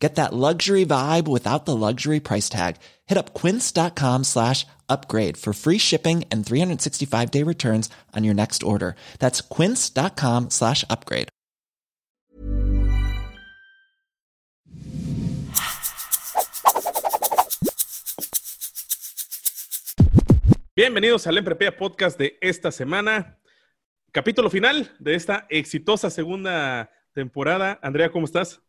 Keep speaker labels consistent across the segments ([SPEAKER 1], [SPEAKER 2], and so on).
[SPEAKER 1] Get that luxury vibe without the luxury price tag. Hit up quince.com slash upgrade for free shipping and 365 day returns on your next order. That's quince.com slash upgrade.
[SPEAKER 2] Bienvenidos al Emprepea Podcast de esta semana. Capítulo final de esta exitosa segunda temporada. Andrea, ¿cómo estás?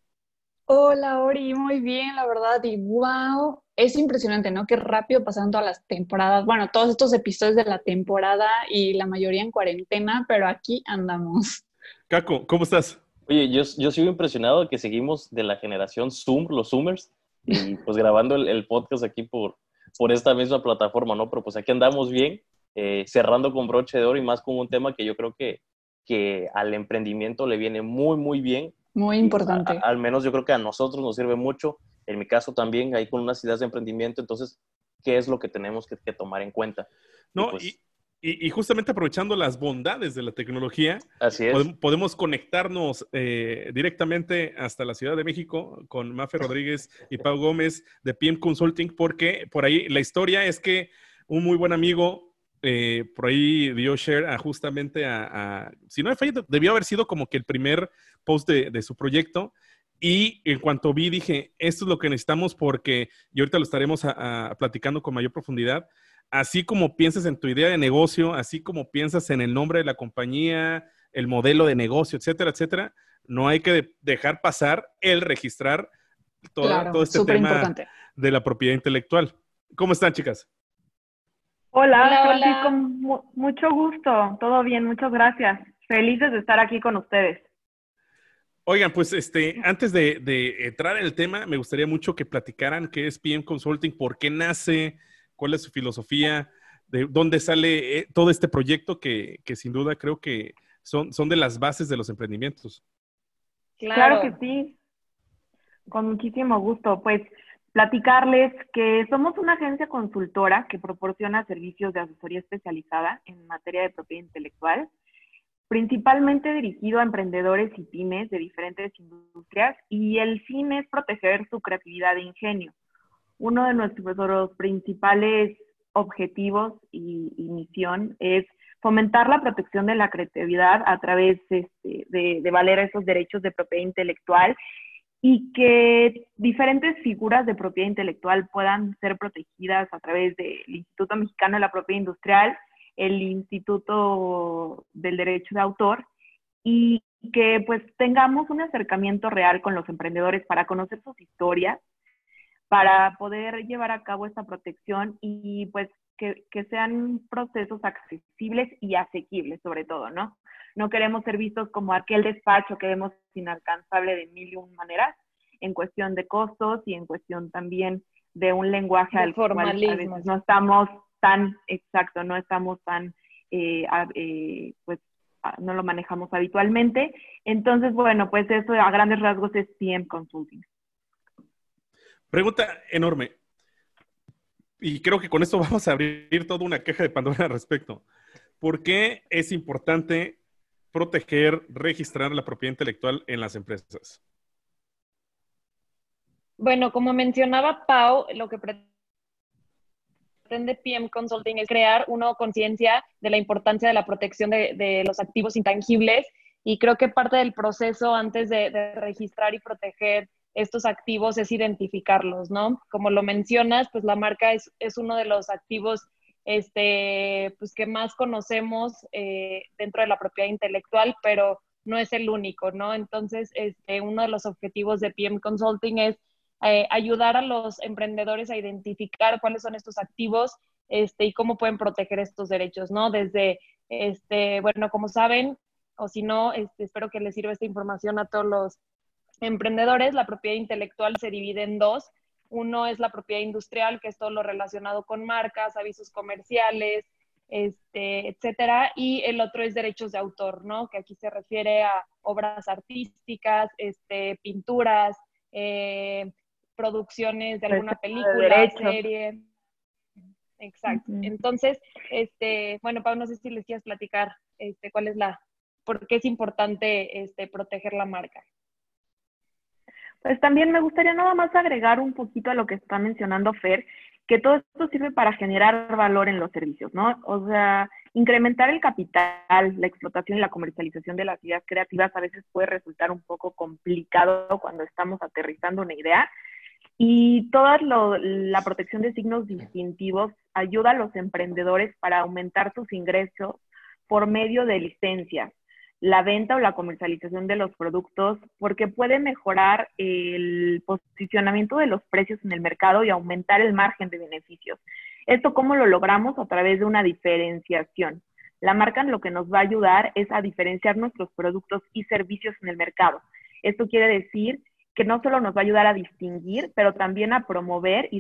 [SPEAKER 3] Hola, Ori, muy bien, la verdad. Y wow, es impresionante, ¿no? Qué rápido pasan todas las temporadas. Bueno, todos estos episodios de la temporada y la mayoría en cuarentena, pero aquí andamos.
[SPEAKER 2] Caco, ¿cómo estás?
[SPEAKER 4] Oye, yo, yo sigo impresionado de que seguimos de la generación Zoom, los Zoomers, y pues grabando el, podcast aquí por, por esta misma plataforma, ¿no? Pero pues aquí andamos bien, eh, cerrando con broche de oro y más con un tema que yo creo que, que al emprendimiento le viene muy, muy bien.
[SPEAKER 3] Muy importante.
[SPEAKER 4] al menos yo creo que a nosotros nos sirve mucho. En mi caso también, ahí con unas ideas de emprendimiento, entonces, ¿qué es lo que tenemos que, tomar en cuenta?
[SPEAKER 2] No, y, pues y, justamente aprovechando las bondades de la tecnología,
[SPEAKER 4] Así
[SPEAKER 2] podemos, conectarnos eh, directamente hasta la Ciudad de México con Mafe Rodríguez y Pau Gómez de PM Consulting, porque por ahí la historia es que un muy buen amigo eh, por ahí dio share a justamente a, si no he fallado, debió haber sido como que el primer post de, su proyecto. Y en cuanto vi, dije, esto es lo que necesitamos porque, y ahorita lo estaremos platicando con mayor profundidad, así como piensas en tu idea de negocio, así como piensas en el nombre de la compañía, el modelo de negocio, etcétera, etcétera, no hay que dejar pasar el registrar todo, este tema de la propiedad intelectual. ¿Cómo están, chicas?
[SPEAKER 5] Hola, hola, con mucho gusto, todo bien, muchas gracias. Felices de estar aquí con ustedes.
[SPEAKER 2] Oigan, pues este, antes de, de, entrar en el tema, me gustaría mucho que platicaran qué es PM Consulting, por qué nace, cuál es su filosofía, de dónde sale eh, todo este proyecto que, sin duda creo que son, son de las bases de los emprendimientos.
[SPEAKER 5] Claro. que sí, con muchísimo gusto. Pues platicarles que somos una agencia consultora que proporciona servicios de asesoría especializada en materia de propiedad intelectual, principalmente dirigido a emprendedores y pymes de diferentes industrias y el fin es proteger su creatividad e ingenio. Uno de nuestros principales objetivos y, misión es fomentar la protección de la creatividad a través este, de, valer esos derechos de propiedad intelectual y que diferentes figuras de propiedad intelectual puedan ser protegidas a través del Instituto Mexicano de la Propiedad Industrial, el Instituto del Derecho de Autor y que pues tengamos un acercamiento real con los emprendedores para conocer sus historias, para poder llevar a cabo esta protección y pues que, sean procesos accesibles y asequibles sobre todo, ¿no? No queremos ser vistos como aquel despacho que vemos inalcanzable de mil y un maneras en cuestión de costos y en cuestión también de un lenguaje
[SPEAKER 3] al cual a veces
[SPEAKER 5] no estamos tan exacto, no estamos tan, eh, eh, pues no lo manejamos habitualmente. Entonces, bueno, pues eso a grandes rasgos es PM Consulting.
[SPEAKER 2] Pregunta enorme. Y creo que con esto vamos a abrir toda una caja de Pandora al respecto. ¿Por qué es importante proteger, registrar la propiedad intelectual en las empresas?
[SPEAKER 3] Bueno, como mencionaba Pau, lo que pretende PM Consulting es crear una conciencia de la importancia de la protección de, los activos intangibles y creo que parte del proceso antes de registrar y proteger estos activos es identificarlos, ¿no? Como lo mencionas, pues la marca es, uno de los activos este, pues que más conocemos eh, dentro de la propiedad intelectual, pero no es el único, ¿no? Entonces, este, uno de los objetivos de PM Consulting es eh, ayudar a los emprendedores a identificar cuáles son estos activos este, y cómo pueden proteger estos derechos, ¿no? Desde, este, bueno, como saben, o si no, este, espero que les sirva esta información a todos los emprendedores, la propiedad intelectual se divide en dos. Uno es la propiedad industrial, que es todo lo relacionado con marcas, avisos comerciales, este, etcétera, y el otro es derechos de autor, ¿no? Que aquí se refiere a obras artísticas, este, pinturas, eh, producciones de alguna película, serie. Exacto. Entonces, este, bueno, Pablo, no sé si les quieres platicar este, cuál es la, por qué es importante este, proteger la marca.
[SPEAKER 5] Pues también me gustaría nada más agregar un poquito a lo que está mencionando Fer, que todo esto sirve para generar valor en los servicios, ¿no? O sea, incrementar el capital, la explotación y la comercialización de las ideas creativas a veces puede resultar un poco complicado cuando estamos aterrizando una idea. Y toda la protección de signos distintivos ayuda a los emprendedores para aumentar sus ingresos por medio de licencias, la venta o la comercialización de los productos porque puede mejorar el posicionamiento de los precios en el mercado y aumentar el margen de beneficios. ¿Esto cómo lo logramos? A través de una diferenciación. La marca lo que nos va a ayudar es a diferenciar nuestros productos y servicios en el mercado. Esto quiere decir que no solo nos va a ayudar a distinguir, pero también a promover y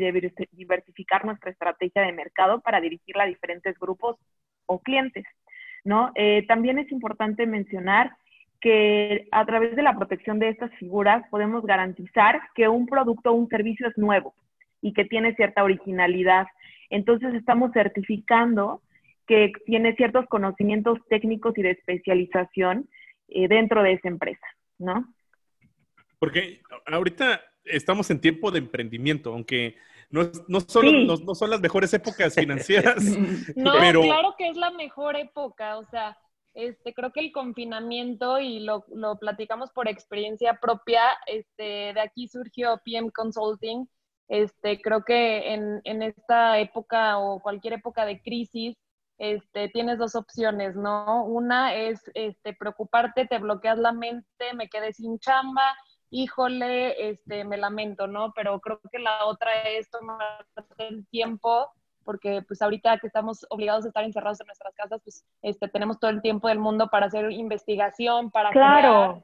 [SPEAKER 5] diversificar nuestra estrategia de mercado para dirigirla a diferentes grupos o clientes. ¿No? Eh, también es importante mencionar que a través de la protección de estas figuras podemos garantizar que un producto o un servicio es nuevo y que tiene cierta originalidad. Entonces estamos certificando que tiene ciertos conocimientos técnicos y de especialización eh, dentro de esa empresa, ¿no?
[SPEAKER 2] Porque ahorita estamos en tiempo de emprendimiento, aunque no, no, solo, no, son las mejores épocas financieras.
[SPEAKER 3] no, claro que es la mejor época, o sea, este, creo que el confinamiento, y lo, lo platicamos por experiencia propia, este, de aquí surgió PM Consulting. Este, creo que en, en esta época o cualquier época de crisis, este, tienes dos opciones, ¿no? Una es este, preocuparte, te bloqueas la mente, me quedé sin chamba, híjole, este, me lamento, ¿no? Pero creo que la otra es tomar el tiempo, porque pues ahorita que estamos obligados a estar encerrados en nuestras casas, pues este, tenemos todo el tiempo del mundo para hacer investigación, para
[SPEAKER 5] claro.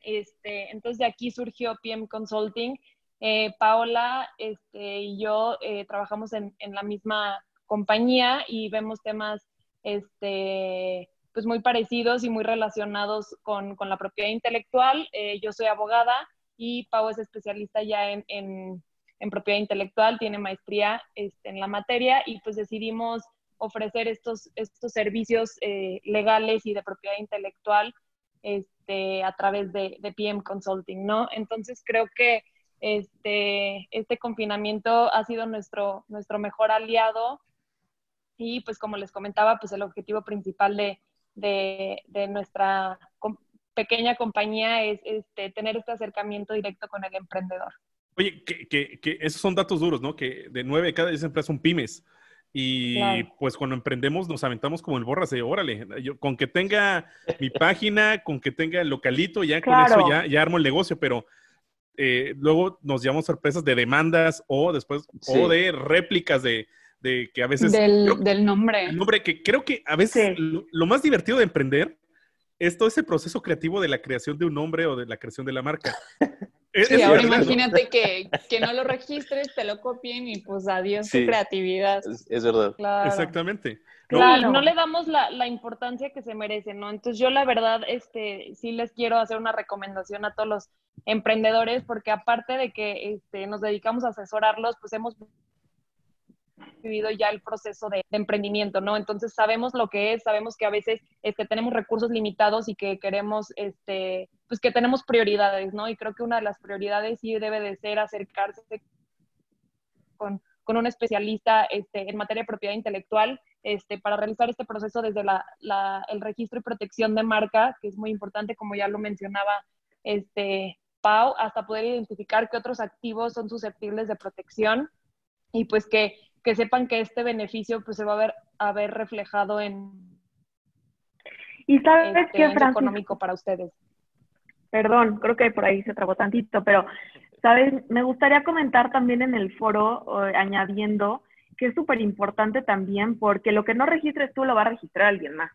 [SPEAKER 3] este, entonces de aquí surgió PM Consulting. Eh, Paola este, y yo eh, trabajamos en, en la misma compañía y vemos temas este, pues muy parecidos y muy relacionados con, con la propiedad intelectual. Eh, yo soy abogada y Pau es especialista ya en, en, en propiedad intelectual, tiene maestría este, en la materia y pues decidimos ofrecer estos, estos servicios eh, legales y de propiedad intelectual este, a través de, de, PM Consulting, ¿no? Entonces creo que este, este confinamiento ha sido nuestro, nuestro mejor aliado y pues como les comentaba, pues el objetivo principal de, de, nuestra pequeña compañía es este, tener este acercamiento directo con el emprendedor.
[SPEAKER 2] Oye, que, esos son datos duros, ¿no? Que de nueve de cada diez empresas son pymes. Y pues cuando emprendemos nos aventamos como el borras de órale, yo, con que tenga mi página, con que tenga el localito, ya con eso ya, ya armo el negocio, pero eh, luego nos llevamos sorpresas de demandas o después, o de réplicas de, de que a veces...
[SPEAKER 6] Del, nombre.
[SPEAKER 2] El nombre que creo que a veces lo, más divertido de emprender es todo ese proceso creativo de la creación de un nombre o de la creación de la marca.
[SPEAKER 6] sí, ahora imagínate que, que, no lo registres, te lo copien y pues adiós tu creatividad.
[SPEAKER 4] Es, verdad.
[SPEAKER 2] Exactamente.
[SPEAKER 3] No, no le damos la, la, importancia que se merece, ¿no? Entonces yo la verdad, este, sí les quiero hacer una recomendación a todos los emprendedores, porque aparte de que este, nos dedicamos a asesorarlos, pues hemos vivido ya el proceso de, emprendimiento, ¿no? Entonces sabemos lo que es, sabemos que a veces este, tenemos recursos limitados y que queremos, este, pues que tenemos prioridades, ¿no? Y creo que una de las prioridades sí debe de ser acercarse con, con un especialista este, en materia de propiedad intelectual este, para realizar este proceso desde la, la, el registro y protección de marca, que es muy importante, como ya lo mencionaba este, Pau, hasta poder identificar qué otros activos son susceptibles de protección y pues que que sepan que este beneficio pues se va a ver, a ver reflejado en
[SPEAKER 5] y sabes
[SPEAKER 3] este,
[SPEAKER 5] qué
[SPEAKER 3] económico para ustedes.
[SPEAKER 5] Perdón, creo que por ahí se trabó tantito, pero sabes, me gustaría comentar también en el foro añadiendo que es súper importante también porque lo que no registres tú lo va a registrar alguien más.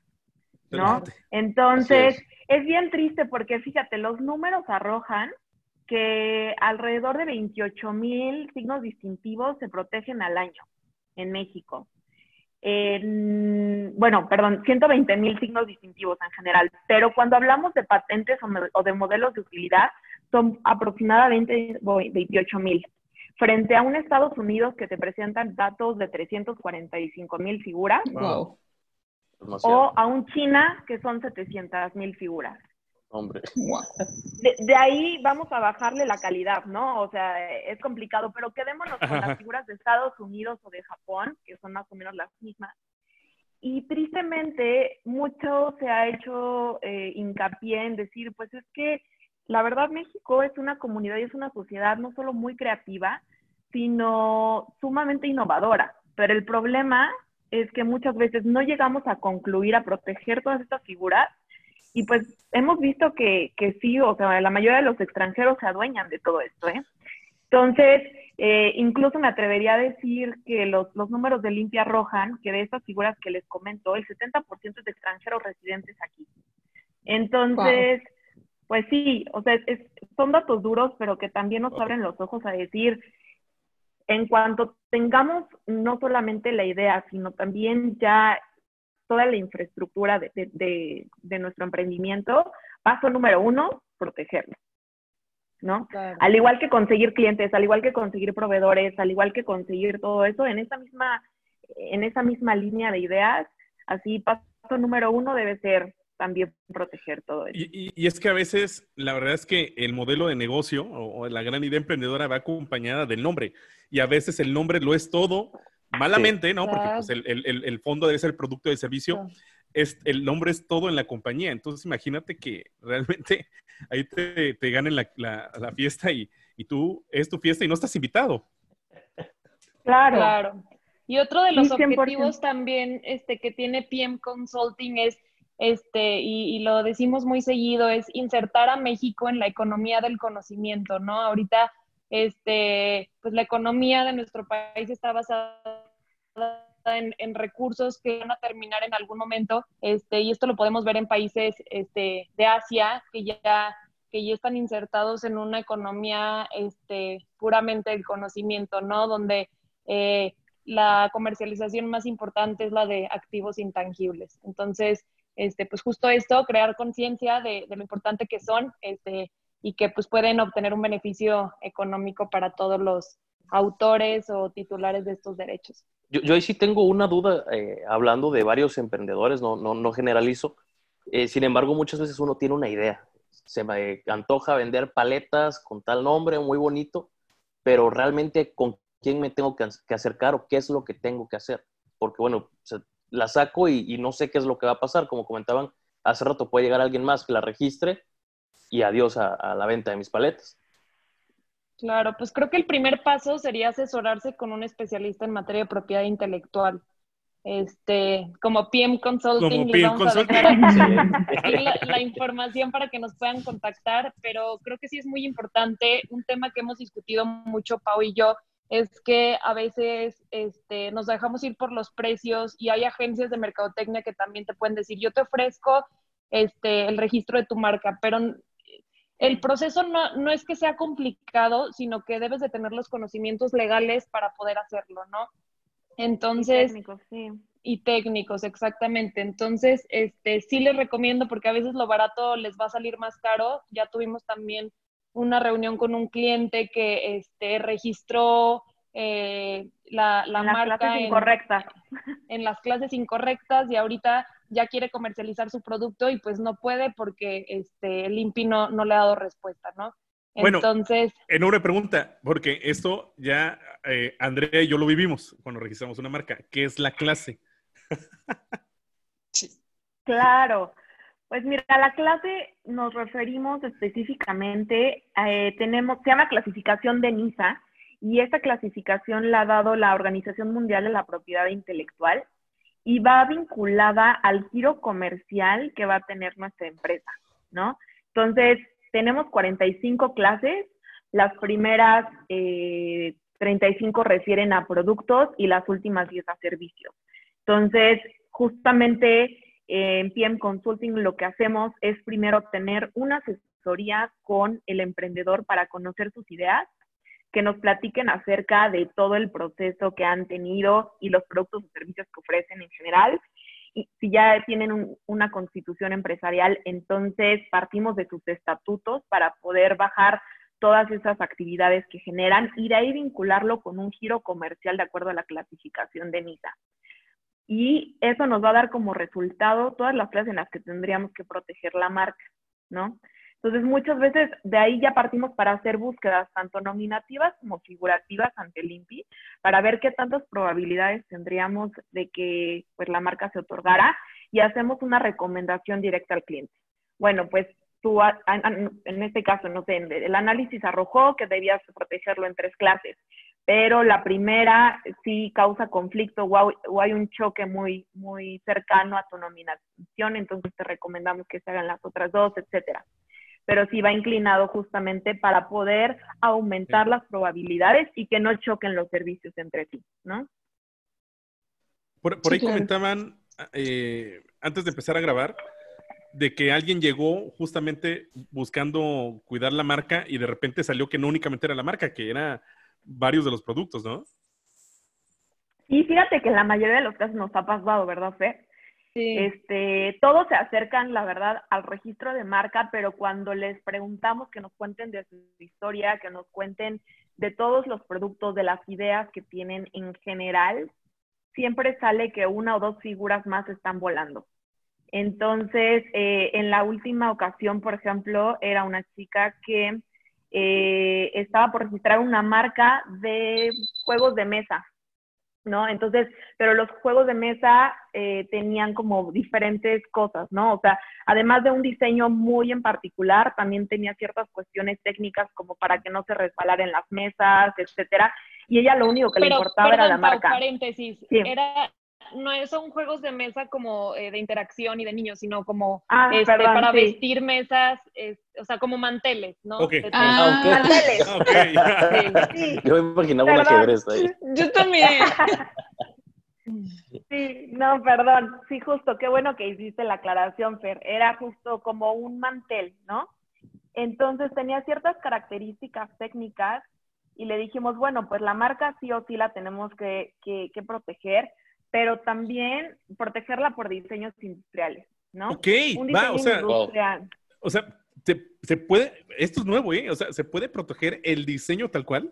[SPEAKER 5] ¿No? Entonces, es bien triste porque fíjate, los números arrojan que alrededor de 28 mil signos distintivos se protegen al año en México. bueno, perdón, 120 mil signos distintivos en general, pero cuando hablamos de patentes o, de modelos de utilidad, son aproximadamente 28 mil, frente a un Estados Unidos que te presentan datos de 345 mil figuras, o a un China que son 700 mil figuras.
[SPEAKER 4] Hombre.
[SPEAKER 5] De, ahí vamos a bajarle la calidad, ¿no? O sea, es complicado, pero quedémonos con las figuras de Estados Unidos o de Japón, que son más o menos las mismas. Y tristemente, mucho se ha hecho eh, hincapié en decir, pues es que la verdad México es una comunidad y es una sociedad no solo muy creativa, sino sumamente innovadora. Pero el problema es que muchas veces no llegamos a concluir, a proteger todas estas figuras y pues hemos visto que, que sí, o sea, la mayoría de los extranjeros se adueñan de todo esto, ¿eh? Entonces, eh, incluso me atrevería a decir que los, los números de limpia arrojan que de estas figuras que les comento, el 70% es de extranjeros residentes aquí. Entonces, pues sí, o sea, es, son datos duros, pero que también nos abren los ojos a decir, en cuanto tengamos no solamente la idea, sino también ya toda la infraestructura de, nuestro emprendimiento, paso número uno, protegerlo. ¿no? Al igual que conseguir clientes, al igual que conseguir proveedores, al igual que conseguir todo eso, en esa misma, en esa misma línea de ideas, así paso número uno debe ser también proteger todo eso.
[SPEAKER 2] Y, es que a veces, la verdad es que el modelo de negocio o, la gran idea emprendedora va acompañada del nombre. Y a veces el nombre lo es todo, Malamente, ¿no? Porque pues, el, fondo debe ser el producto de servicio. Es, el nombre es todo en la compañía. Entonces, imagínate que realmente ahí te, te ganen la, la, fiesta y, y, tú es tu fiesta y no estás invitado.
[SPEAKER 3] Claro. Claro. Y otro de los objetivos también este, que tiene PM Consulting es, este, y, y, lo decimos muy seguido, es insertar a México en la economía del conocimiento, ¿no? Ahorita este, pues la economía de nuestro país está basada en, recursos que van a terminar en algún momento, este, y esto lo podemos ver en países este, de Asia que ya, que ya están insertados en una economía este, puramente del conocimiento, ¿no? Donde eh, la comercialización más importante es la de activos intangibles. Entonces, este, pues justo esto, crear conciencia de, de, lo importante que son, este, y que pues pueden obtener un beneficio económico para todos los autores o titulares de estos derechos.
[SPEAKER 4] Yo, yo ahí sí tengo una duda, eh, hablando de varios emprendedores, no, no, no generalizo. Eh, sin embargo, muchas veces uno tiene una idea. Se me antoja vender paletas con tal nombre, muy bonito, pero realmente con quién me tengo que, acercar o qué es lo que tengo que hacer. Porque bueno, la saco y, y no sé qué es lo que va a pasar. Como comentaban hace rato, puede llegar alguien más que la registre y adiós a, la venta de mis paletas.
[SPEAKER 3] Claro, pues creo que el primer paso sería asesorarse con un especialista en materia de propiedad intelectual. Este, como PM Consulting, les vamos a dejar la, información para que nos puedan contactar, pero creo que sí es muy importante, un tema que hemos discutido mucho Pau y yo, es que a veces este, nos dejamos ir por los precios y hay agencias de mercadotecnia que también te pueden decir, yo te ofrezco este, el registro de tu marca, pero el proceso no, es que sea complicado, sino que debes de tener los conocimientos legales para poder hacerlo, ¿no? Entonces... Y técnicos, sí. Y técnicos, exactamente. Entonces, este, sí les recomiendo porque a veces lo barato les va a salir más caro. Ya tuvimos también una reunión con un cliente que este, registró eh, la, la
[SPEAKER 5] en
[SPEAKER 3] marca
[SPEAKER 5] las clases incorrectas.
[SPEAKER 3] En las clases incorrectas y ahorita ya quiere comercializar su producto y pues no puede porque este, el INPI no, le ha dado respuesta, ¿no?
[SPEAKER 2] Bueno, Entonces, enorme pregunta, porque esto ya eh, Andrea y yo lo vivimos cuando registramos una marca. ¿Qué es la clase?
[SPEAKER 5] Claro, pues mira, a la clase nos referimos específicamente, eh, tenemos, se llama clasificación de NISA, y esta clasificación la ha dado la Organización Mundial de la Propiedad Intelectual y va vinculada al giro comercial que va a tener nuestra empresa, ¿no? Entonces, tenemos 45 clases, las primeras 35 eh, refieren a productos y las últimas 10 a servicios. Entonces, justamente eh, en PM Consulting lo que hacemos es primero tener una asesoría con el emprendedor para conocer sus ideas. Que nos platiquen acerca de todo el proceso que han tenido y los productos o servicios que ofrecen en general. Y si ya tienen una constitución empresarial, entonces partimos de sus estatutos para poder bajar todas esas actividades que generan y de ahí vincularlo con un giro comercial de acuerdo a la clasificación de NISA. Y eso nos va a dar como resultado todas las clases en las que tendríamos que proteger la marca, ¿no? Entonces, muchas veces de ahí ya partimos para hacer búsquedas tanto nominativas como figurativas ante el INPI para ver qué tantas probabilidades tendríamos de que pues, la marca se otorgara y hacemos una recomendación directa al cliente. Bueno, pues tú, en este caso, no sé, el análisis arrojó que debías protegerlo en tres clases, pero la primera sí causa conflicto o hay un choque muy, muy cercano a tu nominación, entonces te recomendamos que se hagan las otras dos, etcétera pero sí va inclinado justamente para poder aumentar las probabilidades y que no choquen los servicios entre sí, ¿no?
[SPEAKER 2] Por, ahí comentaban, eh, antes de empezar a grabar, de que alguien llegó justamente buscando cuidar la marca y de repente salió que no únicamente era la marca, que era varios de los productos, ¿no?
[SPEAKER 5] Y fíjate que en la mayoría de los casos nos ha pasado, ¿verdad, Fe? Este, todos se acercan, la verdad, al registro de marca, pero cuando les preguntamos que nos cuenten de su historia, que nos cuenten de todos los productos, de las ideas que tienen en general, siempre sale que una o dos figuras más están volando. Entonces, eh, en la última ocasión, por ejemplo, era una chica que eh, estaba por registrar una marca de juegos de mesa, ¿no? Entonces, pero los juegos de mesa eh, tenían como diferentes cosas, ¿no? O sea, además de un diseño muy en particular, también tenía ciertas cuestiones técnicas como para que no se resbalaran las mesas, etcétera. Y ella lo único que le importaba era la marca.
[SPEAKER 3] paréntesis, era no son juegos de mesa como eh, de interacción y de niños, sino como ah, este, para vestir mesas, o sea, como manteles, ¿no?
[SPEAKER 4] Ah, manteles. Yo me imaginaba un ajedrez ahí.
[SPEAKER 3] Yo también.
[SPEAKER 5] Sí, no, perdón. Sí, justo, qué bueno que hiciste la aclaración, Fer. Era justo como un mantel, ¿no? Entonces tenía ciertas características técnicas y le dijimos, bueno, pues la marca sí o sí la tenemos que, que, que proteger, pero también protegerla por diseños industriales, ¿no?
[SPEAKER 2] Ok, va, o sea, o sea, se, puede, esto es nuevo, ¿eh? O sea, ¿se puede proteger el diseño tal cual?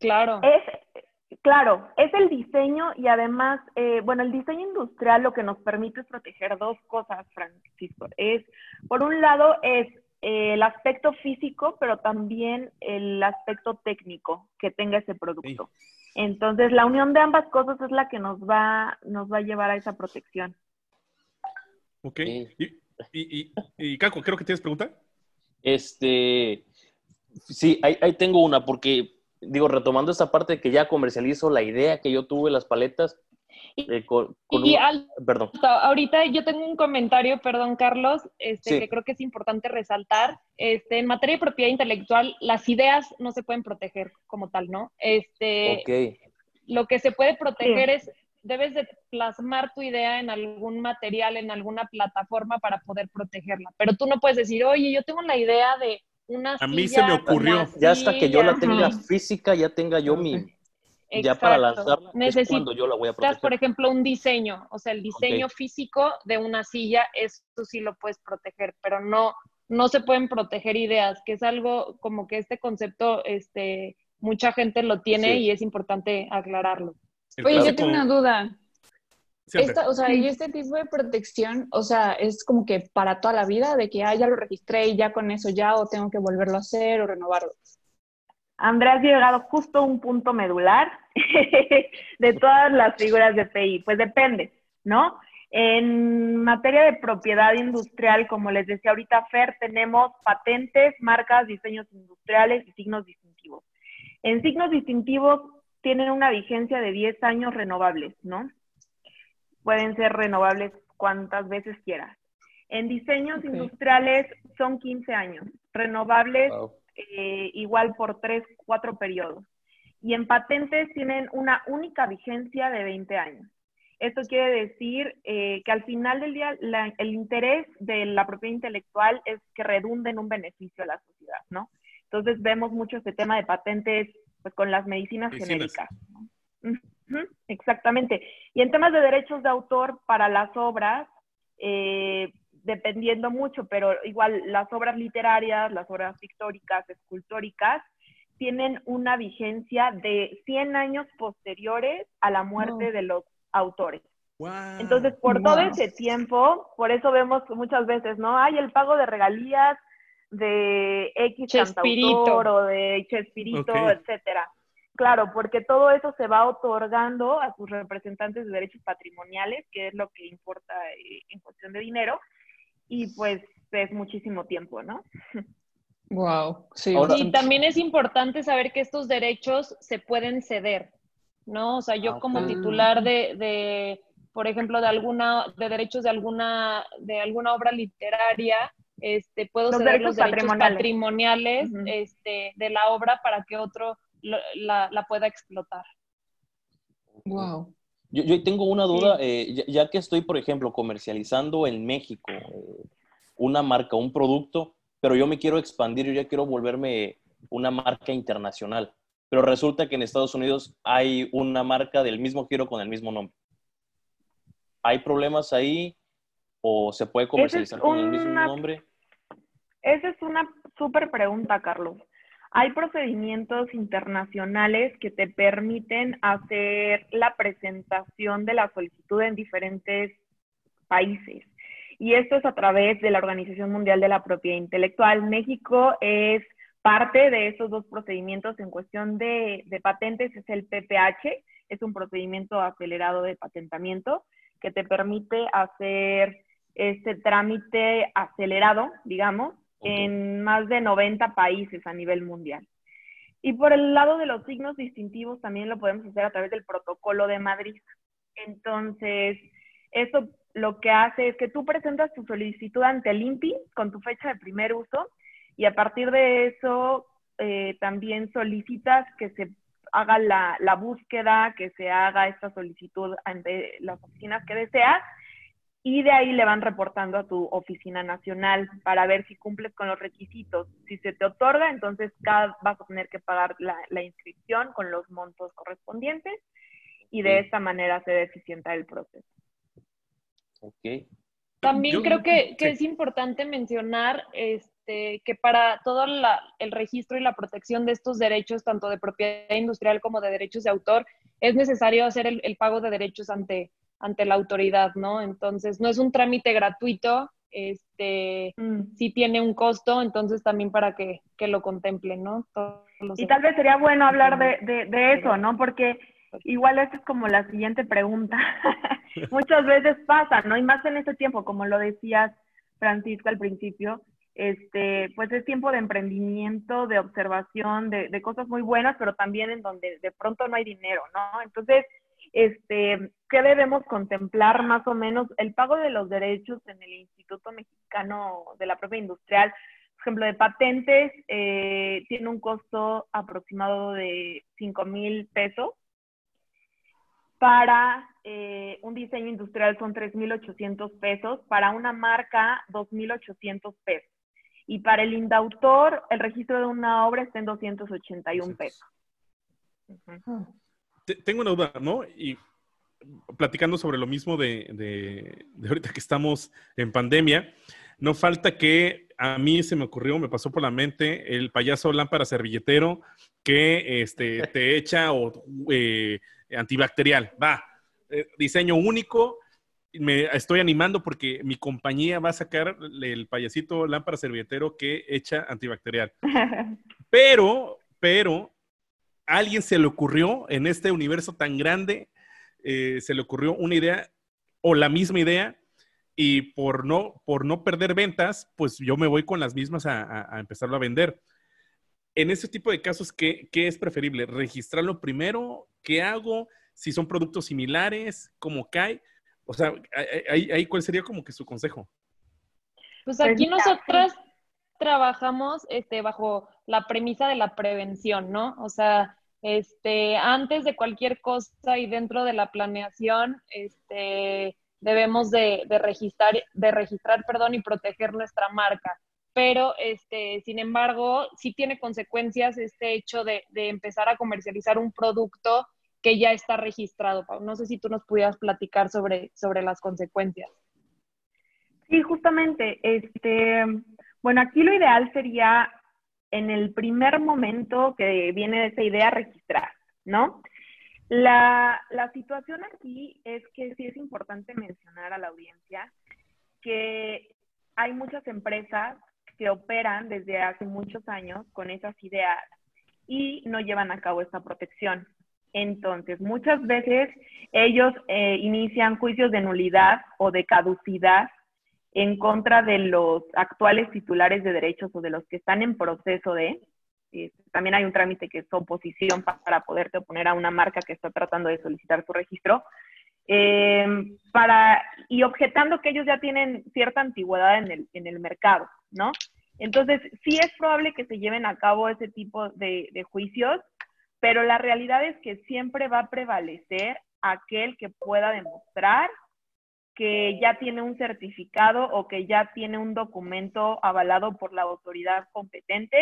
[SPEAKER 3] Claro.
[SPEAKER 5] Es, claro, es el diseño y además, eh, bueno, el diseño industrial lo que nos permite es proteger dos cosas, Francisco. Es, por un lado, es eh, el aspecto físico, pero también el aspecto técnico que tenga ese producto. Entonces, la unión de ambas cosas es la que nos va, nos va a llevar a esa protección.
[SPEAKER 2] Ok. Y, y, y, Caco, creo que tienes pregunta.
[SPEAKER 4] Este, sí, ahí, ahí tengo una, porque, digo, retomando esa parte de que ya comercializo la idea que yo tuve, las paletas,
[SPEAKER 3] eh, y, perdón. ahorita yo tengo un comentario, perdón, Carlos, este, que creo que es importante resaltar. Este, en materia de propiedad intelectual, las ideas no se pueden proteger como tal, ¿no? Este, Lo que se puede proteger es, debes de plasmar tu idea en algún material, en alguna plataforma para poder protegerla. Pero tú no puedes decir, oye, yo tengo la idea de una
[SPEAKER 2] A mí se me ocurrió.
[SPEAKER 4] Ya hasta que yo la tenga física, ya tenga yo mi ya para lanzarla es cuando yo la voy a proteger.
[SPEAKER 3] por ejemplo, un diseño, o sea, el diseño físico de una silla, eso sí lo puedes proteger, pero no, no se pueden proteger ideas, que es algo como que este concepto, este, mucha gente lo tiene y es importante aclararlo.
[SPEAKER 6] Oye, yo tengo una duda. o sea, y este tipo de protección, o sea, es como que para toda la vida, de que ah, ya lo registré y ya con eso ya, o tengo que volverlo a hacer o renovarlo.
[SPEAKER 5] Andrea, has llegado justo a un punto medular de todas las figuras de PI. Pues depende, ¿no? En materia de propiedad industrial, como les decía ahorita Fer, tenemos patentes, marcas, diseños industriales y signos distintivos. En signos distintivos tienen una vigencia de 10 años renovables, ¿no? Pueden ser renovables cuantas veces quieras. En diseños industriales son 15 años, renovables eh, igual por tres, cuatro periodos. Y en patentes tienen una única vigencia de 20 años. Esto quiere decir eh, que al final del día el interés de la propiedad intelectual es que redunde en un beneficio a la sociedad, ¿no? Entonces vemos mucho este tema de patentes pues con las medicinas, genéricas. exactamente. Y en temas de derechos de autor para las obras, eh, dependiendo mucho, pero igual las obras literarias, las obras pictóricas, escultóricas, tienen una vigencia de 100 años posteriores a la muerte de los autores. Entonces, por todo ese tiempo, por eso vemos muchas veces, ¿no? Hay el pago de regalías de X cantautor o de Chespirito, etcétera. Claro, porque todo eso se va otorgando a sus representantes de derechos patrimoniales, que es lo que importa eh, en cuestión de dinero, y pues es muchísimo tiempo, ¿no?
[SPEAKER 6] Wow,
[SPEAKER 3] sí. y también es importante saber que estos derechos se pueden ceder, ¿no? O sea, yo ah, como titular de, de, por ejemplo, de alguna, de derechos de alguna, de alguna obra literaria, este, puedo ceder los derechos patrimoniales, este, de la obra para que otro la, pueda explotar.
[SPEAKER 4] Wow. Yo, tengo una duda, eh, ya, que estoy, por ejemplo, comercializando en México eh, una marca, un producto, pero yo me quiero expandir, yo ya quiero volverme una marca internacional, pero resulta que en Estados Unidos hay una marca del mismo giro con el mismo nombre. ¿Hay problemas ahí o se puede comercializar con el mismo nombre?
[SPEAKER 5] Esa es una súper pregunta, Carlos. Hay procedimientos internacionales que te permiten hacer la presentación de la solicitud en diferentes países. Y esto es a través de la Organización Mundial de la Propiedad Intelectual. México es parte de esos dos procedimientos en cuestión de, de patentes, es el PPH, es un procedimiento acelerado de patentamiento que te permite hacer este trámite acelerado, digamos, en más de 90 países a nivel mundial. Y por el lado de los signos distintivos también lo podemos hacer a través del protocolo de Madrid. Entonces, eso lo que hace es que tú presentas tu solicitud ante el INPI con tu fecha de primer uso y a partir de eso eh, también solicitas que se haga la, la, búsqueda, que se haga esta solicitud ante las oficinas que deseas y de ahí le van reportando a tu oficina nacional para ver si cumples con los requisitos. Si se te otorga, entonces cada, vas a tener que pagar la, inscripción con los montos correspondientes y de esta manera se deficienta el proceso.
[SPEAKER 4] Ok.
[SPEAKER 3] También creo que, es importante mencionar este, que para todo el registro y la protección de estos derechos, tanto de propiedad industrial como de derechos de autor, es necesario hacer el pago de derechos ante ante la autoridad, ¿no? Entonces, no es un trámite gratuito, este, mm. sí tiene un costo, entonces también para que, lo contemplen, ¿no?
[SPEAKER 5] y tal vez sería bueno hablar de, de, eso, ¿no? Porque igual esa es como la siguiente pregunta. Muchas veces pasa, ¿no? Y más en este tiempo, como lo decías, Francisco, al principio, este, pues es tiempo de emprendimiento, de observación, de, de cosas muy buenas, pero también en donde de pronto no hay dinero, ¿no? Entonces, este, ¿qué debemos contemplar más o menos? El pago de los derechos en el Instituto Mexicano de la Propia Industrial, por ejemplo, de patentes, eh, tiene un costo aproximado de 5 mil pesos. Para eh, un diseño industrial son 3.800 pesos, para una marca 2.800 pesos. Y para el indautor, el registro de una obra está en 281 pesos
[SPEAKER 2] tengo una duda, ¿no? Y platicando sobre lo mismo de, de, ahorita que estamos en pandemia, no falta que a mí se me ocurrió, me pasó por la mente el payaso lámpara servilletero que este, te echa o, eh, antibacterial. Va, eh, diseño único. Me estoy animando porque mi compañía va a sacar el payasito lámpara servilletero que echa antibacterial. Pero, pero alguien se le ocurrió en este universo tan grande, eh, se le ocurrió una idea o la misma idea y por no, por no perder ventas, pues yo me voy con las mismas a, empezarlo a vender. En ese tipo de casos, ¿qué, es preferible? ¿Registrarlo primero? ¿Qué hago? Si son productos similares, ¿cómo cae? O sea, ahí, ¿cuál sería como que su consejo?
[SPEAKER 3] Pues aquí pues nosotras trabajamos este, bajo la premisa de la prevención, ¿no? O sea, este, antes de cualquier cosa y dentro de la planeación, este, debemos de, registrar, de y proteger nuestra marca. pero este, sin embargo, sí tiene consecuencias este hecho de, empezar a comercializar un producto que ya está registrado. No sé si tú nos pudieras platicar sobre, sobre las consecuencias.
[SPEAKER 5] Sí, justamente. Bueno, aquí lo ideal sería en el primer momento que viene esa idea registrar, ¿no? La, situación aquí es que sí es importante mencionar a la audiencia que hay muchas empresas que operan desde hace muchos años con esas ideas y no llevan a cabo esta protección. Entonces, muchas veces ellos eh, inician juicios de nulidad o de caducidad en contra de los actuales titulares de derechos o de los que están en proceso de. también hay un trámite que es oposición para poderte oponer a una marca que está tratando de solicitar su registro. Eh, para, y objetando que ellos ya tienen cierta antigüedad en el, en el mercado, ¿no? Entonces, sí es probable que se lleven a cabo ese tipo de, de juicios pero la realidad es que siempre va a prevalecer aquel que pueda demostrar que ya tiene un certificado o que ya tiene un documento avalado por la autoridad competente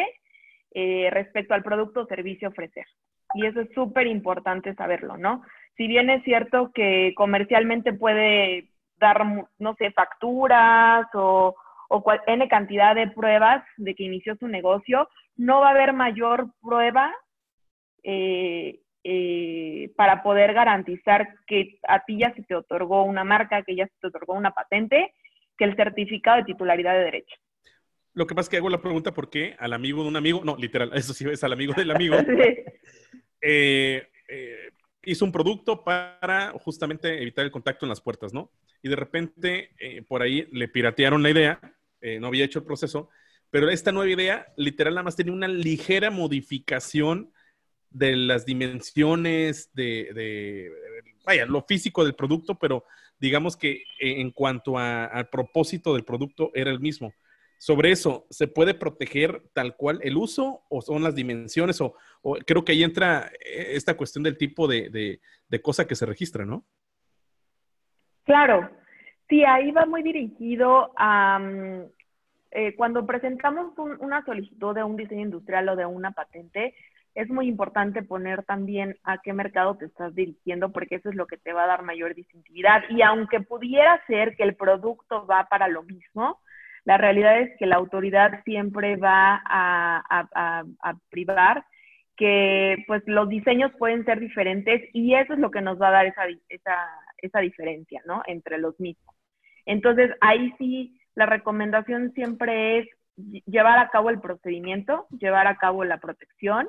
[SPEAKER 5] eh, respecto al producto o servicio ofrecer. Y eso es súper importante saberlo, ¿no? Si bien es cierto que comercialmente puede dar, no sé, facturas o, o N cantidad de pruebas de que inició su negocio, no va a haber mayor prueba eh, eh, para poder garantizar que a ti ya se te otorgó una marca, que ya se te otorgó una patente, que el certificado de titularidad de derecho.
[SPEAKER 2] Lo que pasa es que hago la pregunta por qué al amigo de un amigo, no, literal, eso sí es al amigo del amigo, eh, hizo un producto para justamente evitar el contacto en las puertas, ¿no? Y de repente por ahí le piratearon la idea, no había hecho el proceso, pero esta nueva idea literal nada más tenía una ligera modificación de las dimensiones, de, vaya, lo físico del producto, pero digamos que en cuanto al propósito del producto era el mismo. Sobre eso, ¿se puede proteger tal cual el uso o son las dimensiones? O, creo que ahí entra eh, esta cuestión del tipo de, cosa que se registra, ¿no?
[SPEAKER 5] Claro, sí, ahí va muy dirigido a mm, eh, cuando presentamos una solicitud de un diseño industrial o de una patente, es muy importante poner también a qué mercado te estás dirigiendo, porque eso es lo que te va a dar mayor distintividad. Y aunque pudiera ser que el producto va para lo mismo, la realidad es que la autoridad siempre va a, privar que pues los diseños pueden ser diferentes y eso es lo que nos va a dar esa, esa, esa diferencia, ¿no? Entre los mismos. Entonces, ahí sí, la recomendación siempre es llevar a cabo el procedimiento, llevar a cabo la protección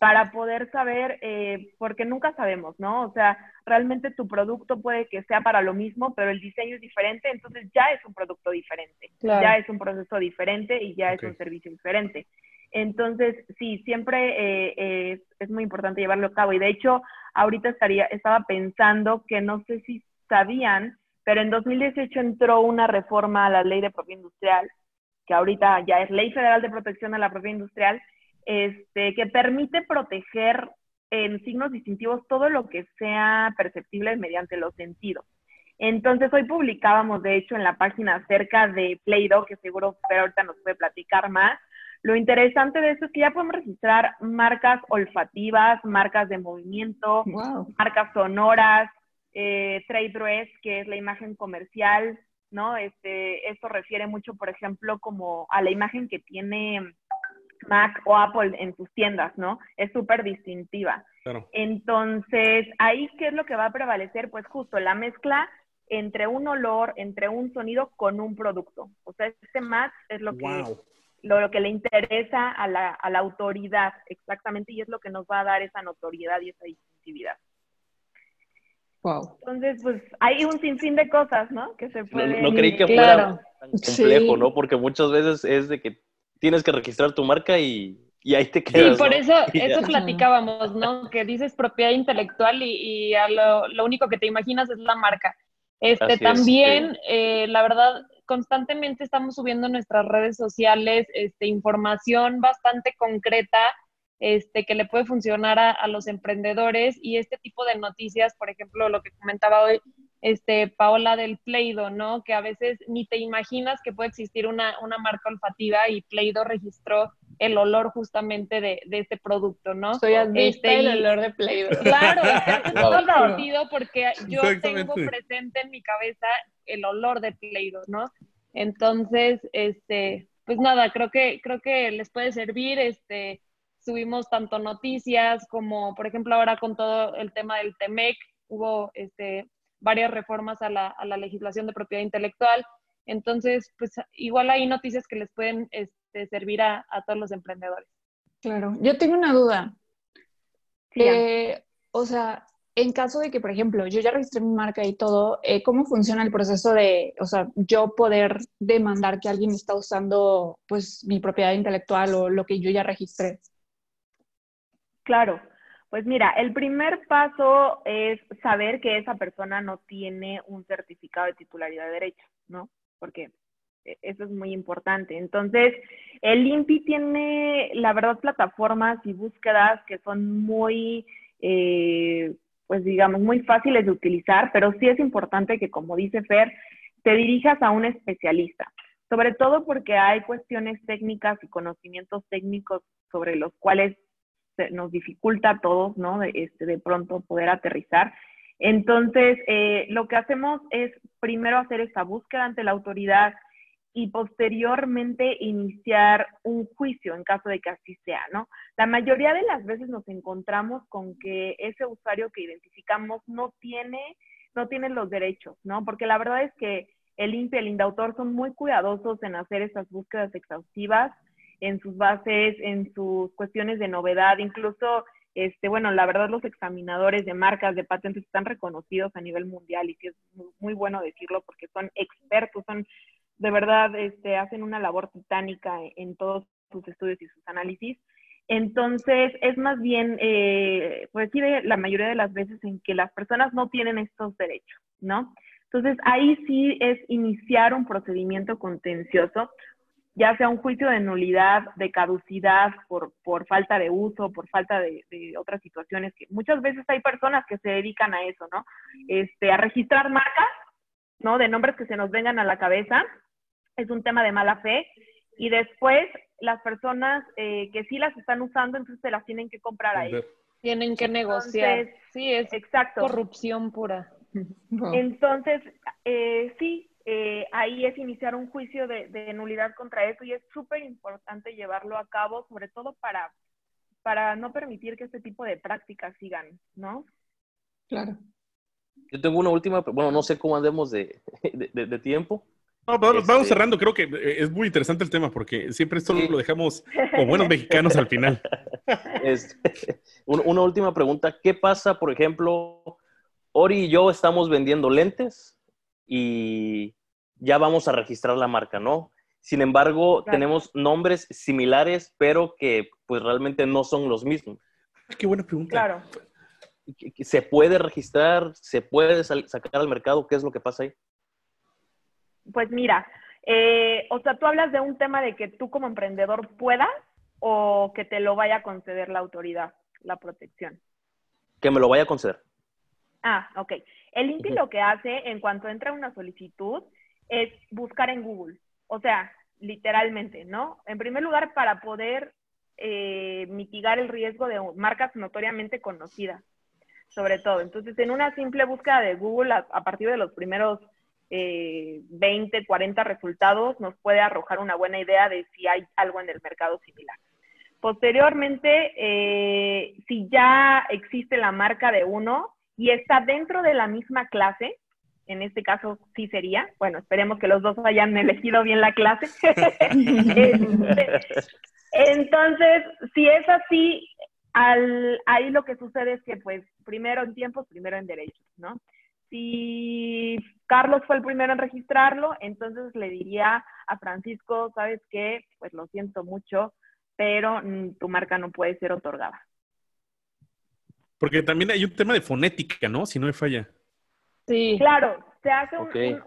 [SPEAKER 5] para poder saber, eh, porque nunca sabemos, ¿no? O sea, realmente tu producto puede que sea para lo mismo, pero el diseño es diferente, entonces ya es un producto diferente, ya es un proceso diferente y ya es un servicio diferente. Entonces, sí, siempre eh, es muy importante llevarlo a cabo. Y de hecho, ahorita estaría, estaba pensando que no sé si sabían, pero en 2018 entró una reforma a la ley de propiedad industrial, que ahorita ya es Ley Federal de Protección a la Propiedad Industrial, este, que permite proteger en signos distintivos todo lo que sea perceptible mediante los sentidos. Entonces, hoy publicábamos, de hecho, en la página acerca de Play-Doh, que seguro pero ahorita nos puede platicar más. Lo interesante de esto es que ya podemos registrar marcas olfativas, marcas de movimiento, marcas sonoras, eh, trade dress, que es la imagen comercial, ¿no? Este, esto refiere mucho, por ejemplo, como a la imagen que tiene Mac o Apple en sus tiendas, ¿no? Es súper distintiva. Entonces, ahí, ¿qué es lo que va a prevalecer? Pues justo la mezcla entre un olor, entre un sonido con un producto. O sea, este match es lo que, lo, que le interesa a la, a la autoridad, exactamente, y es lo que nos va a dar esa notoriedad y esa distintividad. Wow. Entonces, pues hay un sinfín de cosas, ¿no? Que se puede.
[SPEAKER 4] No, creí que fuera tan complejo, ¿no? Porque muchas veces es de que tienes que registrar tu marca y, ahí te quedas.
[SPEAKER 3] Sí, por eso, eso platicábamos, ¿no? Que dices propiedad intelectual y, lo, único que te imaginas es la marca. Este, también, eh, la verdad, constantemente estamos subiendo en nuestras redes sociales este, información bastante concreta este, que le puede funcionar a, los emprendedores y este tipo de noticias, por ejemplo, lo que comentaba hoy este, Paola del Pleido, ¿no? Que a veces ni te imaginas que puede existir una, marca olfativa y Pleido registró el olor justamente de, este producto, ¿no?
[SPEAKER 6] Soy adicta este, el olor de Pleido.
[SPEAKER 3] Claro, es todo sentido porque yo tengo presente en mi cabeza el olor de Pleido, ¿no? Entonces, este, pues nada, creo que, creo que les puede servir, este, subimos tanto noticias como, por ejemplo, ahora con todo el tema del TEMEC, hubo este, varias reformas a la, a la legislación de propiedad intelectual. Entonces, pues igual hay noticias que les pueden este, servir a, a, todos los emprendedores.
[SPEAKER 6] Claro, yo tengo una duda. Eh, o sea, en caso de que, por ejemplo, yo ya registré mi marca y todo, eh, ¿cómo funciona el proceso de, o sea, yo poder demandar que alguien está usando, pues, mi propiedad intelectual o lo que yo ya registré?
[SPEAKER 5] Claro, pues mira, el primer paso es saber que esa persona no tiene un certificado de titularidad de derecho, ¿no? Porque e, eso es muy importante. Entonces, el INPI tiene, la verdad, plataformas y búsquedas que son muy, eh, pues digamos, muy fáciles de utilizar, pero sí es importante que, como dice Fer, te dirijas a un especialista, sobre todo porque hay cuestiones técnicas y conocimientos técnicos sobre los cuales nos dificulta a todos, ¿no? De, este, de pronto poder aterrizar. Entonces, eh, lo que hacemos es primero hacer esta búsqueda ante la autoridad y posteriormente iniciar un juicio en caso de que así sea, ¿no? La mayoría de las veces nos encontramos con que ese usuario que identificamos no tiene, no tiene los derechos, ¿no? Porque la verdad es que el INPE el INDAUTOR son muy cuidadosos en hacer esas búsquedas exhaustivas en sus bases, en sus cuestiones de novedad, incluso, este, bueno, la verdad los examinadores de marcas, de patentes están reconocidos a nivel mundial y sí es muy, bueno decirlo porque son expertos, son de verdad, este, hacen una labor titánica en, todos sus estudios y sus análisis. Entonces, es más bien, eh, pues sí, la mayoría de las veces en que las personas no tienen estos derechos, ¿no? Entonces, ahí sí es iniciar un procedimiento contencioso ya sea un juicio de nulidad, de caducidad por, por falta de uso, por falta de, otras situaciones, que muchas veces hay personas que se dedican a eso, ¿no? Este, a registrar marcas, ¿no? De nombres que se nos vengan a la cabeza, es un tema de mala fe, y después las personas eh, que sí las están usando, entonces se las tienen que comprar ahí.
[SPEAKER 3] Tienen que negociar. Sí, es exacto. corrupción pura.
[SPEAKER 5] Entonces, eh, sí, eh, ahí es iniciar un juicio de, nulidad contra eso y es súper importante llevarlo a cabo, sobre todo para, para no permitir que este tipo de prácticas sigan, ¿no?
[SPEAKER 6] Claro.
[SPEAKER 4] Yo tengo una última, bueno, no sé cómo andemos de, de, tiempo.
[SPEAKER 2] No, vamos, vamos, este cerrando. Creo que eh, es muy interesante el tema porque siempre esto lo dejamos como buenos mexicanos al final.
[SPEAKER 4] Este, una última pregunta. ¿Qué pasa, por ejemplo, Ori y yo estamos vendiendo lentes y ya vamos a registrar la marca, ¿no? Sin embargo, tenemos nombres similares, pero que pues realmente no son los mismos.
[SPEAKER 2] Ah, qué buena pregunta.
[SPEAKER 5] Claro.
[SPEAKER 4] ¿Se puede registrar? ¿Se puede sacar al mercado? ¿Qué es lo que pasa ahí?
[SPEAKER 5] Pues mira, eh, o sea, tú hablas de un tema de que tú como emprendedor puedas o que te lo vaya a conceder la autoridad, la protección.
[SPEAKER 4] Que me lo vaya a conceder.
[SPEAKER 5] Ah, ok. El INPI lo que hace en cuanto entra una solicitud es buscar en Google. O sea, literalmente, ¿no? En primer lugar, para poder eh, mitigar el riesgo de marcas notoriamente conocidas, sobre todo. Entonces, en una simple búsqueda de Google, a, partir de los primeros 20, eh, 40 resultados, nos puede arrojar una buena idea de si hay algo en el mercado similar. Posteriormente, eh, si ya existe la marca de uno y está dentro de la misma clase, en este caso sí sería. Bueno, esperemos que los dos hayan elegido bien la clase. Entonces, si es así, al, ahí lo que sucede es que, pues, primero en tiempos, primero en derechos, ¿no? Si Carlos fue el primero en registrarlo, entonces le diría a Francisco, ¿sabes qué? Pues lo siento mucho, pero tu marca no puede ser otorgada.
[SPEAKER 2] Porque también hay un tema de fonética, ¿no? Si no me falla.
[SPEAKER 5] Sí. Claro, se, hace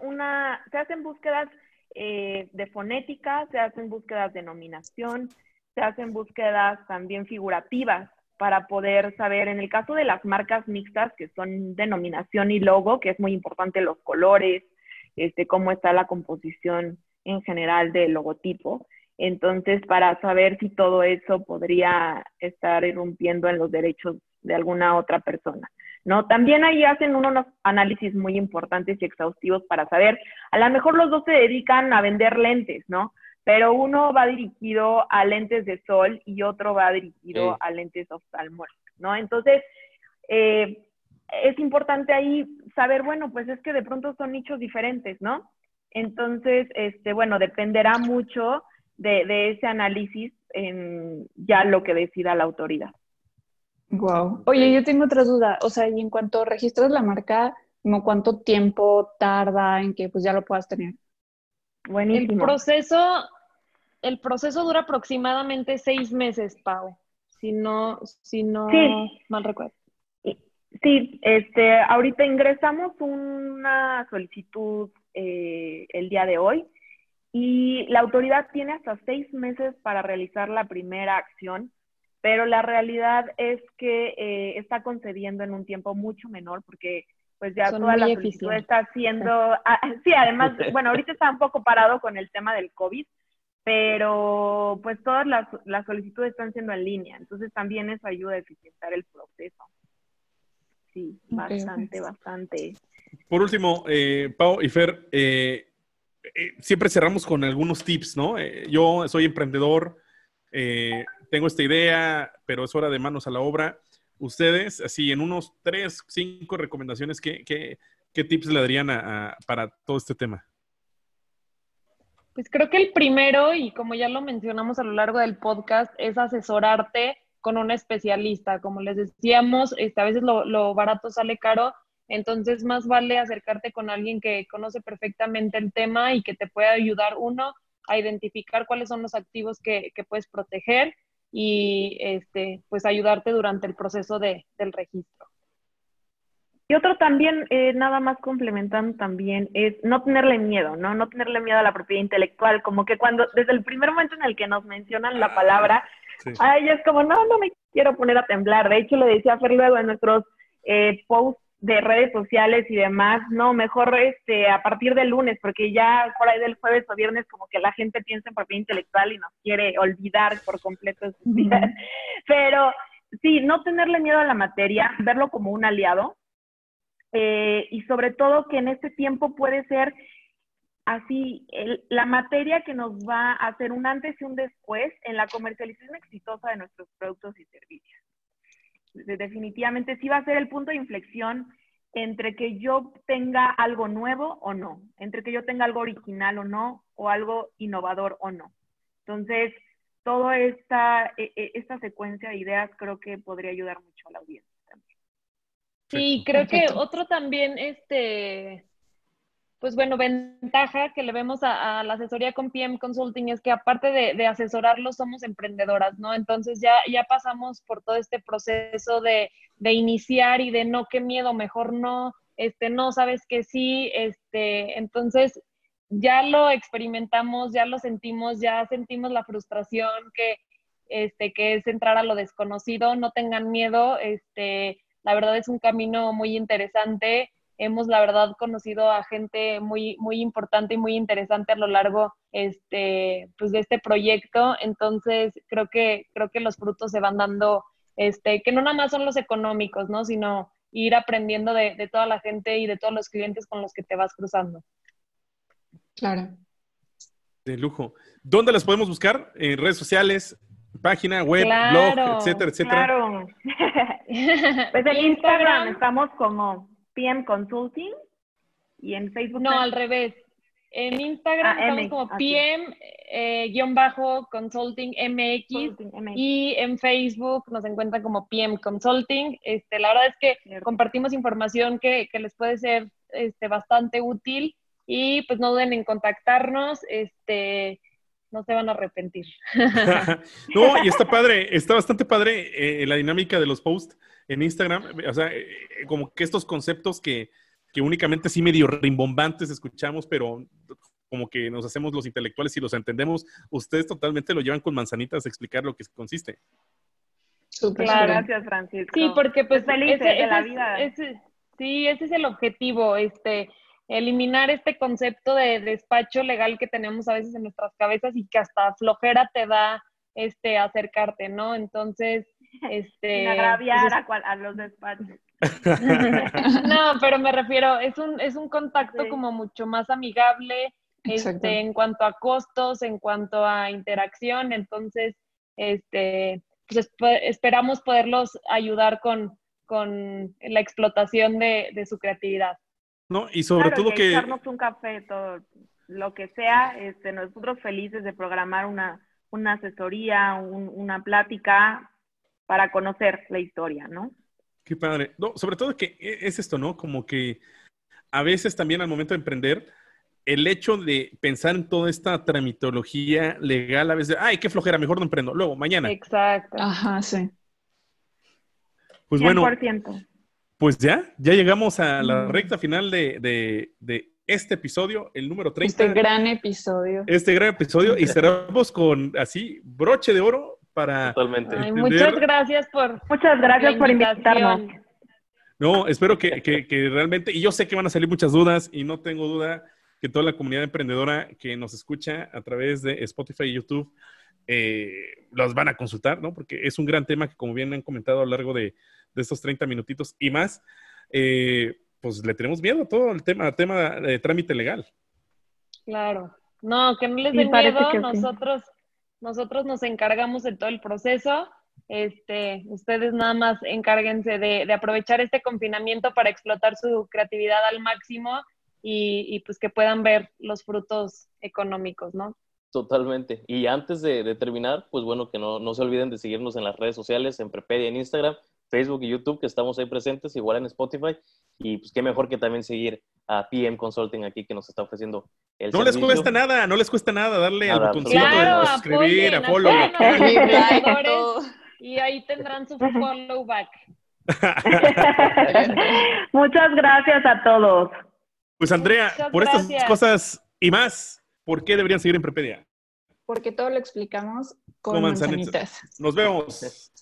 [SPEAKER 5] una, se hacen búsquedas eh, de fonética, se hacen búsquedas de nominación, se hacen búsquedas también figurativas para poder saber, en el caso de las marcas mixtas, que son denominación y logo, que es muy importante los colores, este, cómo está la composición en general del logotipo. Entonces, para saber si todo eso podría estar irrumpiendo en los derechos de alguna otra persona. ¿No? También ahí hacen unos análisis muy importantes y exhaustivos para saber, a lo mejor los dos se dedican a vender lentes, ¿no? Pero uno va dirigido a lentes de sol y otro va dirigido a lentes oftalmológicos, ¿no? Entonces, eh, es importante ahí saber, bueno, pues es que de pronto son nichos diferentes, ¿no? Entonces, este, bueno, dependerá mucho de, de ese análisis en ya lo que decida la autoridad.
[SPEAKER 6] Wow. Oye, yo tengo otra duda. O sea, y en cuanto registras la marca, ¿como cuánto tiempo tarda en que pues ya lo puedas tener?
[SPEAKER 3] Buenísimo. El proceso, el proceso dura aproximadamente seis meses, Pau. Si no, si no mal recuerdo.
[SPEAKER 5] Sí, este, ahorita ingresamos una solicitud eh, el día de hoy y la autoridad tiene hasta seis meses para realizar la primera acción pero la realidad es que eh, está concediendo en un tiempo mucho menor porque pues ya toda la solicitud está haciendo, ah, sí, además, bueno, ahorita está un poco parado con el tema del COVID, pero pues todas las, las solicitudes están siendo en línea, entonces también eso ayuda a eficientar el proceso. Sí, bastante, bastante.
[SPEAKER 2] Por último, eh, Pau y Fer, eh, eh, siempre cerramos con algunos tips, ¿no? yo soy emprendedor, eh, tengo esta idea, pero es hora de manos a la obra. Ustedes, así en unos tres, cinco recomendaciones, ¿qué, qué, tips le darían para todo este tema?
[SPEAKER 3] Pues creo que el primero, y como ya lo mencionamos a lo largo del podcast, es asesorarte con un especialista. Como les decíamos, este, a veces lo, lo, barato sale caro, entonces más vale acercarte con alguien que conoce perfectamente el tema y que te pueda ayudar, uno, a identificar cuáles son los activos que, que puedes proteger y este, pues ayudarte durante el proceso de, del registro.
[SPEAKER 5] Y otro también, eh, nada más complementando también, es no tenerle miedo, ¿no? No tenerle miedo a la propiedad intelectual, como que cuando, desde el primer momento en el que nos mencionan la palabra, ay, es como, no, no me quiero poner a temblar. De hecho, le decía a Fer luego en nuestros eh, posts de redes sociales y demás, no, mejor este, a partir del lunes, porque ya por ahí del jueves o viernes como que la gente piensa en propiedad intelectual y nos quiere olvidar por completo sus vidas. Pero sí, no tenerle miedo a la materia, verlo como un aliado eh, y sobre todo que en este tiempo puede ser así la materia que nos va a hacer un antes y un después en la comercialización exitosa de nuestros productos y servicios definitivamente sí va a ser el punto de inflexión entre que yo tenga algo nuevo o no, entre que yo tenga algo original o no, o algo innovador o no. Entonces, toda esta, e, e, esta secuencia de ideas creo que podría ayudar mucho a la audiencia también.
[SPEAKER 3] Sí, creo que otro también, este, pues bueno, ventaja que le vemos a, la asesoría con PM Consulting es que aparte de, de, asesorarlos, somos emprendedoras, ¿no? Entonces ya, ya pasamos por todo este proceso de, de, iniciar y de no, qué miedo, mejor no, este, no, sabes que sí, este, entonces ya lo experimentamos, ya lo sentimos, ya sentimos la frustración que, este, que es entrar a lo desconocido, no tengan miedo, este, la verdad es un camino muy interesante hemos la verdad conocido a gente muy, muy importante y muy interesante a lo largo este, pues, de este proyecto. Entonces, creo que, creo que los frutos se van dando, este, que no nada más son los económicos, ¿no? Sino ir aprendiendo de, de toda la gente y de todos los clientes con los que te vas cruzando.
[SPEAKER 6] Claro.
[SPEAKER 2] De lujo. ¿Dónde las podemos buscar? ¿En redes sociales? página web, blog, etcétera, etcétera.
[SPEAKER 5] Claro. pues en Instagram estamos como PM Consulting y en Facebook.
[SPEAKER 3] No, al revés. En Instagram ah, estamos como PM-Consulting eh, MX, y en Facebook nos encuentran como PM Consulting. Este, la verdad es que compartimos información que, que, les puede ser este, bastante útil y pues no duden en contactarnos. Este, no se van a arrepentir.
[SPEAKER 2] no, y está padre, está bastante padre eh, la dinámica de los posts en Instagram, o sea, eh, como que estos conceptos que, únicamente sí medio rimbombantes escuchamos, pero como que nos hacemos los intelectuales y los entendemos, ustedes totalmente lo llevan con manzanitas a explicar lo que consiste.
[SPEAKER 5] Gracias, Francisco.
[SPEAKER 3] Sí, porque pues feliz de la vida. sí, ese es el objetivo, este, eliminar este concepto de despacho legal que tenemos a veces en nuestras cabezas y que hasta flojera te da este acercarte, ¿no? Entonces, este
[SPEAKER 5] agraviar pues, a, los despachos.
[SPEAKER 3] no, pero me refiero, es un, es un contacto como mucho más amigable este, en cuanto a costos, en cuanto a interacción, entonces, este, pues esperamos poderlos ayudar con, con la explotación de, de su creatividad.
[SPEAKER 2] No, y sobre todo que...
[SPEAKER 5] Echarnos un café, todo lo que sea, este, nosotros felices de programar una, una asesoría, una plática para conocer la historia, ¿no?
[SPEAKER 2] Qué padre. No, sobre todo que e, es esto, ¿no? Como que a veces también al momento de emprender, el hecho de pensar en toda esta tramitología legal, a veces, ay, qué flojera, mejor no emprendo. Luego, mañana.
[SPEAKER 3] Exacto.
[SPEAKER 6] Ajá, sí.
[SPEAKER 2] Pues 100%. bueno. Pues ya, ya llegamos a la recta final de, este episodio, el número 30.
[SPEAKER 6] Este gran episodio.
[SPEAKER 2] Este gran episodio y cerramos con así broche de oro para.
[SPEAKER 4] Totalmente.
[SPEAKER 3] muchas gracias por.
[SPEAKER 5] Muchas gracias por invitarnos.
[SPEAKER 2] No, espero que, realmente, y yo sé que van a salir muchas dudas y no tengo duda que toda la comunidad emprendedora que nos escucha a través de Spotify y YouTube eh, los van a consultar, ¿no? Porque es un gran tema que, como bien han comentado a lo largo de, de estos 30 minutitos y más, eh, pues le tenemos miedo a todo el tema, tema de trámite legal.
[SPEAKER 3] Claro. No, que no les dé miedo, nosotros, nosotros nos encargamos de todo el proceso. Este, ustedes nada más encárguense de, aprovechar este confinamiento para explotar su creatividad al máximo y, pues que puedan ver los frutos económicos, ¿no?
[SPEAKER 4] Totalmente. Y antes de, terminar, pues bueno, que no, no, se olviden de seguirnos en las redes sociales, en Prepedia, en Instagram, Facebook y YouTube, que estamos ahí presentes, igual en Spotify. Y pues qué mejor que también seguir a PM Consulting aquí que nos está ofreciendo el
[SPEAKER 2] No les cuesta nada, no les cuesta nada darle al botoncito de suscribir, a follow.
[SPEAKER 3] y ahí tendrán su follow back.
[SPEAKER 5] Muchas gracias a todos.
[SPEAKER 2] Pues Andrea, por estas cosas y más, ¿por qué deberían seguir en Prepedia?
[SPEAKER 6] Porque todo lo explicamos con, manzanitas.
[SPEAKER 2] Nos vemos.